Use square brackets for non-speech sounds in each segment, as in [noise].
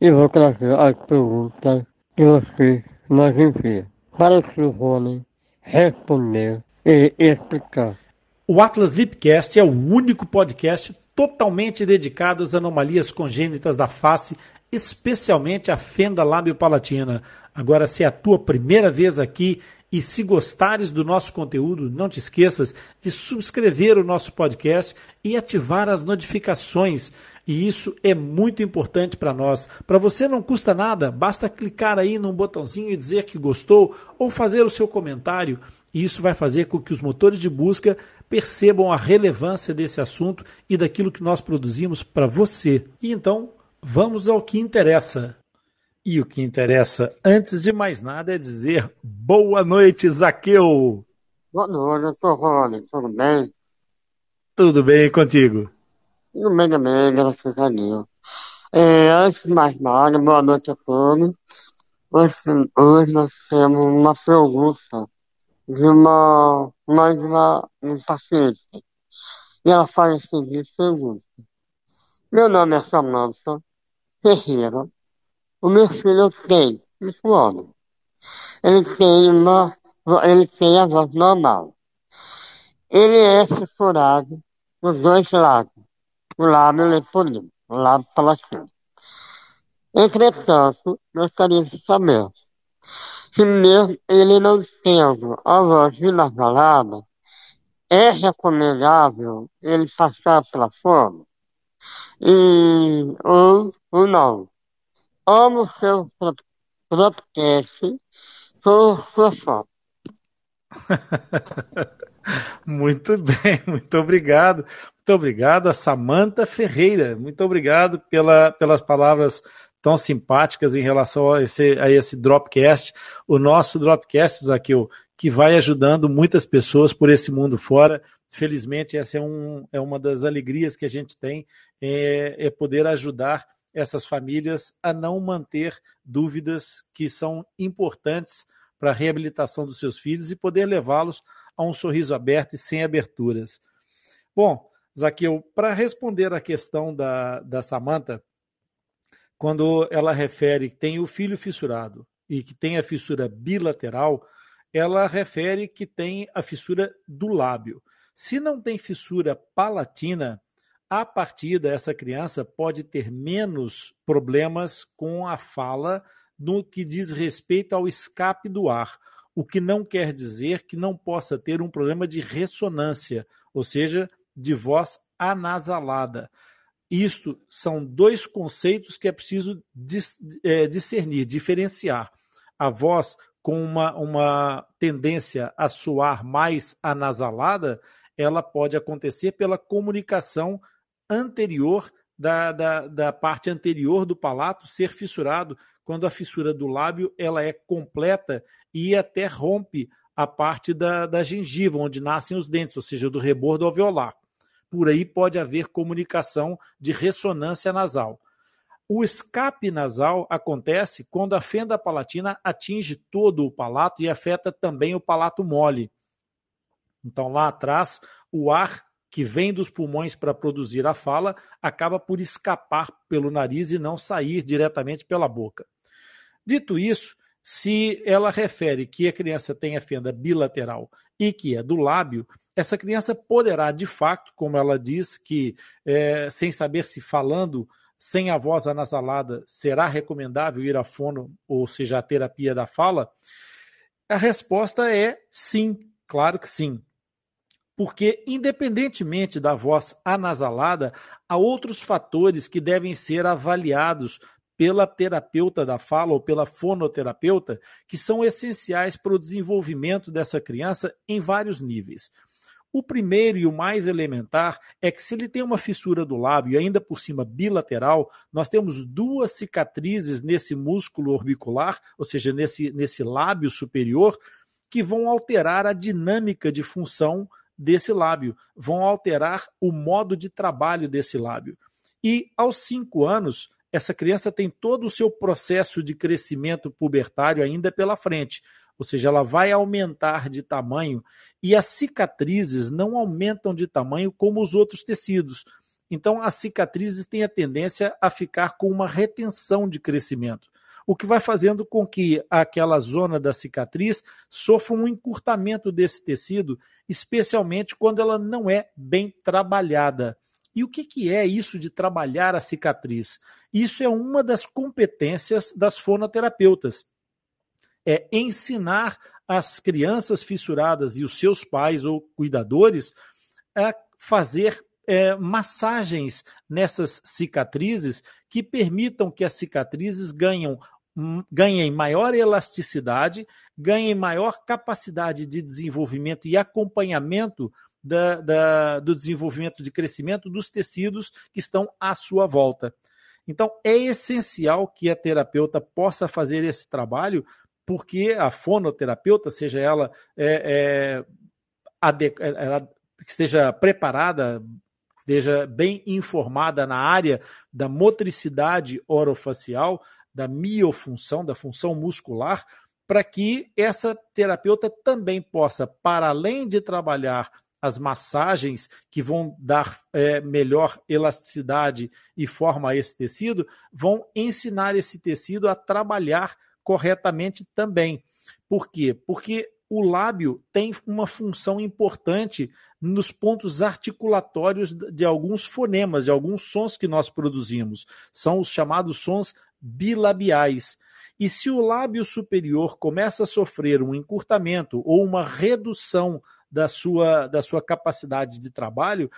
e vou trazer as perguntas que você nos envia para o Sr. Rony responder e explicar. O Atlas Lipcast é o único podcast totalmente dedicado às anomalias congênitas da face, especialmente a fenda lábio-palatina. Agora, se é a tua primeira vez aqui e se gostares do nosso conteúdo, não te esqueças de subscrever o nosso podcast e ativar as notificações. E isso é muito importante para nós. Para você não custa nada, basta clicar aí num botãozinho e dizer que gostou ou fazer o seu comentário. E isso vai fazer com que os motores de busca percebam a relevância desse assunto e daquilo que nós produzimos para você. E então, vamos ao que interessa. E o que interessa, antes de mais nada, é dizer boa noite, Zaqueu! Boa noite, eu sou Rony, tudo bem? Tudo bem contigo? Tudo bem também, graças a Deus. É, antes de mais nada, boa noite a todos. Hoje, hoje nós temos uma pergunta de uma, mais uma, um paciente. E ela faz a seguinte pergunta. Meu nome é Samantha Ferreira o meu filho tem, isso ano. Ele tem uma, ele tem a voz normal. Ele é fissurado nos dois lados, o lábio leporino, o lábio palatino. Entretanto, gostaria de saber se mesmo ele não tendo a voz inasalada, é recomendável ele passar pela forma? E, ou, ou não. Amo seu podcast. Sou sua fã. [laughs] Muito bem, muito obrigado. Muito obrigado a Samanta Ferreira. Muito obrigado pela, pelas palavras tão simpáticas em relação a esse, a esse Dropcast. O nosso Dropcast, Zaqueu, que vai ajudando muitas pessoas por esse mundo fora. Felizmente, essa é, um, é uma das alegrias que a gente tem, é, é poder ajudar essas famílias a não manter dúvidas que são importantes para a reabilitação dos seus filhos e poder levá-los a um sorriso aberto e sem aberturas. Bom, Zaqueu, para responder à questão da, da Samanta, quando ela refere que tem o filho fissurado e que tem a fissura bilateral, ela refere que tem a fissura do lábio. Se não tem fissura palatina, a partir dessa criança pode ter menos problemas com a fala no que diz respeito ao escape do ar, o que não quer dizer que não possa ter um problema de ressonância, ou seja, de voz anasalada. Isto são dois conceitos que é preciso é, discernir, diferenciar. A voz com uma, uma tendência a soar mais anasalada, ela pode acontecer pela comunicação anterior da, da, da parte anterior do palato ser fissurado, quando a fissura do lábio ela é completa e até rompe a parte da, da gengiva, onde nascem os dentes, ou seja, do rebordo alveolar. Por aí pode haver comunicação de ressonância nasal. O escape nasal acontece quando a fenda palatina atinge todo o palato e afeta também o palato mole. Então, lá atrás, o ar que vem dos pulmões para produzir a fala acaba por escapar pelo nariz e não sair diretamente pela boca. Dito isso, se ela refere que a criança tem a fenda bilateral e que é do lábio, essa criança poderá, de fato, como ela diz, que é, sem saber se falando sem a voz anasalada será recomendável ir a fono, ou seja, a terapia da fala? A resposta é sim, claro que sim. Porque, independentemente da voz anasalada, há outros fatores que devem ser avaliados pela terapeuta da fala ou pela fonoterapeuta, que são essenciais para o desenvolvimento dessa criança em vários níveis. O primeiro e o mais elementar é que se ele tem uma fissura do lábio, ainda por cima bilateral, nós temos duas cicatrizes nesse músculo orbicular, ou seja, nesse, nesse lábio superior, que vão alterar a dinâmica de função desse lábio, vão alterar o modo de trabalho desse lábio. E aos cinco anos, essa criança tem todo o seu processo de crescimento pubertário ainda pela frente, ou seja, ela vai aumentar de tamanho e as cicatrizes não aumentam de tamanho como os outros tecidos. Então, as cicatrizes têm a tendência a ficar com uma retenção de crescimento, o que vai fazendo com que aquela zona da cicatriz sofra um encurtamento desse tecido, especialmente quando ela não é bem trabalhada. E o que, que é isso de trabalhar a cicatriz? Isso é uma das competências das fonoterapeutas. É ensinar as crianças fissuradas e os seus pais ou cuidadores a fazer é, massagens nessas cicatrizes que permitam que as cicatrizes ganhem, ganhem maior elasticidade, ganhem maior capacidade de desenvolvimento e acompanhamento da, da, do desenvolvimento de crescimento dos tecidos que estão à sua volta. Então, é essencial que a terapeuta possa fazer esse trabalho, porque a fonoterapeuta, seja ela, é, é, ela que esteja preparada, esteja bem informada na área da motricidade orofacial, da miofunção, da função muscular, para que essa terapeuta também possa, para além de trabalhar as massagens que vão dar é, melhor elasticidade e forma a esse tecido, vão ensinar esse tecido a trabalhar corretamente também. Por quê? Porque o lábio tem uma função importante nos pontos articulatórios de alguns fonemas, de alguns sons que nós produzimos. São os chamados sons bilabiais. E se o lábio superior começa a sofrer um encurtamento ou uma redução da sua, da sua capacidade de trabalho,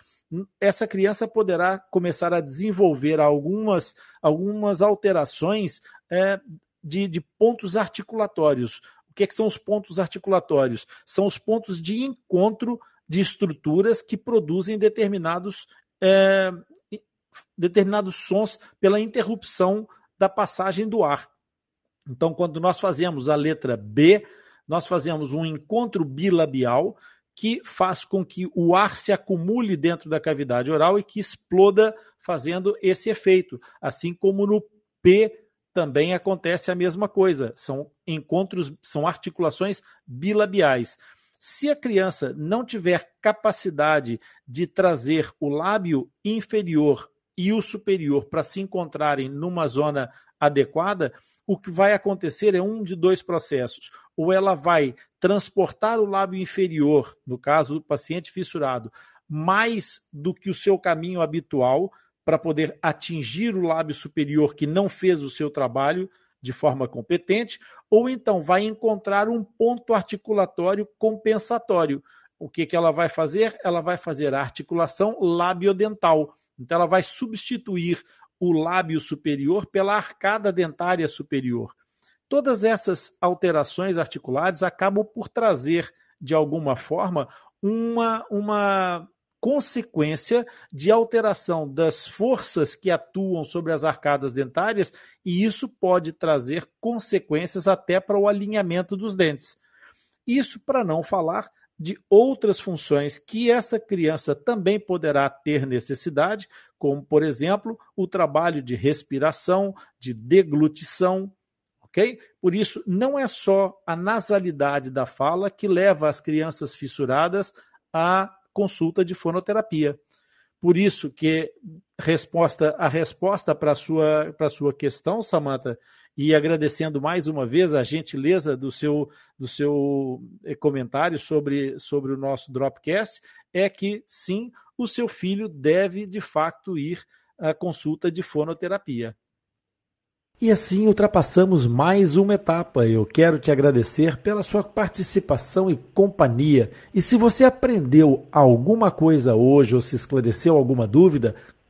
essa criança poderá começar a desenvolver algumas, algumas alterações é, de, de pontos articulatórios. O que, é que são os pontos articulatórios? São os pontos de encontro de estruturas que produzem determinados, é, determinados sons pela interrupção da passagem do ar. Então, quando nós fazemos a letra B, nós fazemos um encontro bilabial que faz com que o ar se acumule dentro da cavidade oral e que exploda, fazendo esse efeito. Assim como no P também acontece a mesma coisa. São encontros, são articulações bilabiais. Se a criança não tiver capacidade de trazer o lábio inferior e o superior para se encontrarem numa zona adequada, o que vai acontecer é um de dois processos. Ou ela vai transportar o lábio inferior, no caso do paciente fissurado, mais do que o seu caminho habitual, para poder atingir o lábio superior que não fez o seu trabalho de forma competente, ou então vai encontrar um ponto articulatório compensatório. O que, que ela vai fazer? Ela vai fazer a articulação labiodental. Então, ela vai substituir o lábio superior pela arcada dentária superior. Todas essas alterações articulares acabam por trazer, de alguma forma, uma, uma consequência de alteração das forças que atuam sobre as arcadas dentárias, e isso pode trazer consequências até para o alinhamento dos dentes. Isso para não falar de outras funções que essa criança também poderá ter necessidade, como, por exemplo, o trabalho de respiração, de deglutição, ok? Por isso, não é só a nasalidade da fala que leva as crianças fissuradas a consulta de fonoterapia. Por isso que resposta, a resposta para a sua, sua questão, Samantha, e agradecendo mais uma vez a gentileza do seu, do seu eh, comentário sobre, sobre o nosso Dropcast, é que sim, o seu filho deve de fato ir à consulta de fonoterapia. E assim ultrapassamos mais uma etapa. Eu quero te agradecer pela sua participação e companhia. E se você aprendeu alguma coisa hoje ou se esclareceu alguma dúvida,